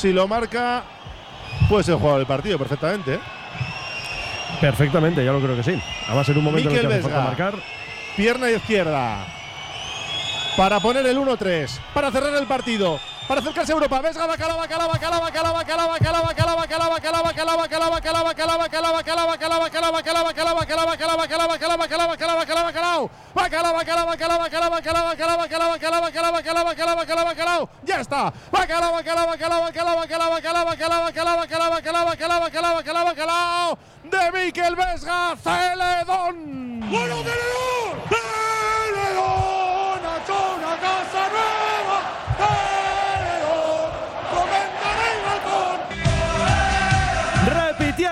si lo marca, puede ser jugador del partido perfectamente. ¿eh? Perfectamente, ya lo creo que sí. Además, en un momento en el Mikel que hace falta Vesga. marcar. Pierna izquierda. Para poner el 1-3. Para cerrar el partido. Para acercarse a Europa. Vesga, bacala, bacala, bacala, bacala, bacala, bacala, bacala, bacala, bacala, bacala, bacala, bacala, bacala, bacala, bacala, bacala, bacala, bacala, bacala, bacala, bacala, bacala, bacala, bacala, bacala, bacala, bacalao. Bacala, bacala, bacala, bacala, bacala, bacala, bacala, bacala, bacala, bacala, bacala, bacala, bacalao. Ya está. Bacala, bacala, bacala, bacala, bacala, bacala, bacala, bacala, bacala, bacala, bacala, bacala, bacala, bacalao. De Mikel Vesga, Celedón. ¡Bueno,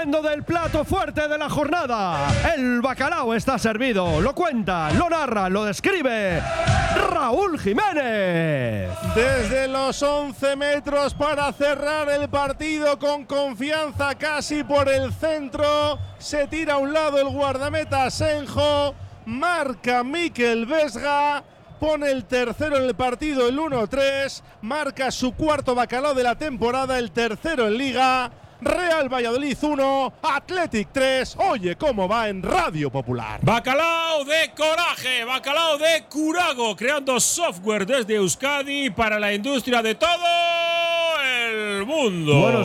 del plato fuerte de la jornada. El bacalao está servido. Lo cuenta, lo narra, lo describe Raúl Jiménez. Desde los 11 metros para cerrar el partido con confianza casi por el centro. Se tira a un lado el guardameta Senjo. Marca Mikel Vesga. Pone el tercero en el partido, el 1-3. Marca su cuarto bacalao de la temporada, el tercero en liga. Real Valladolid 1, Athletic 3. Oye cómo va en Radio Popular. Bacalao de coraje, bacalao de curago, creando software desde Euskadi para la industria de todo el mundo. Bueno,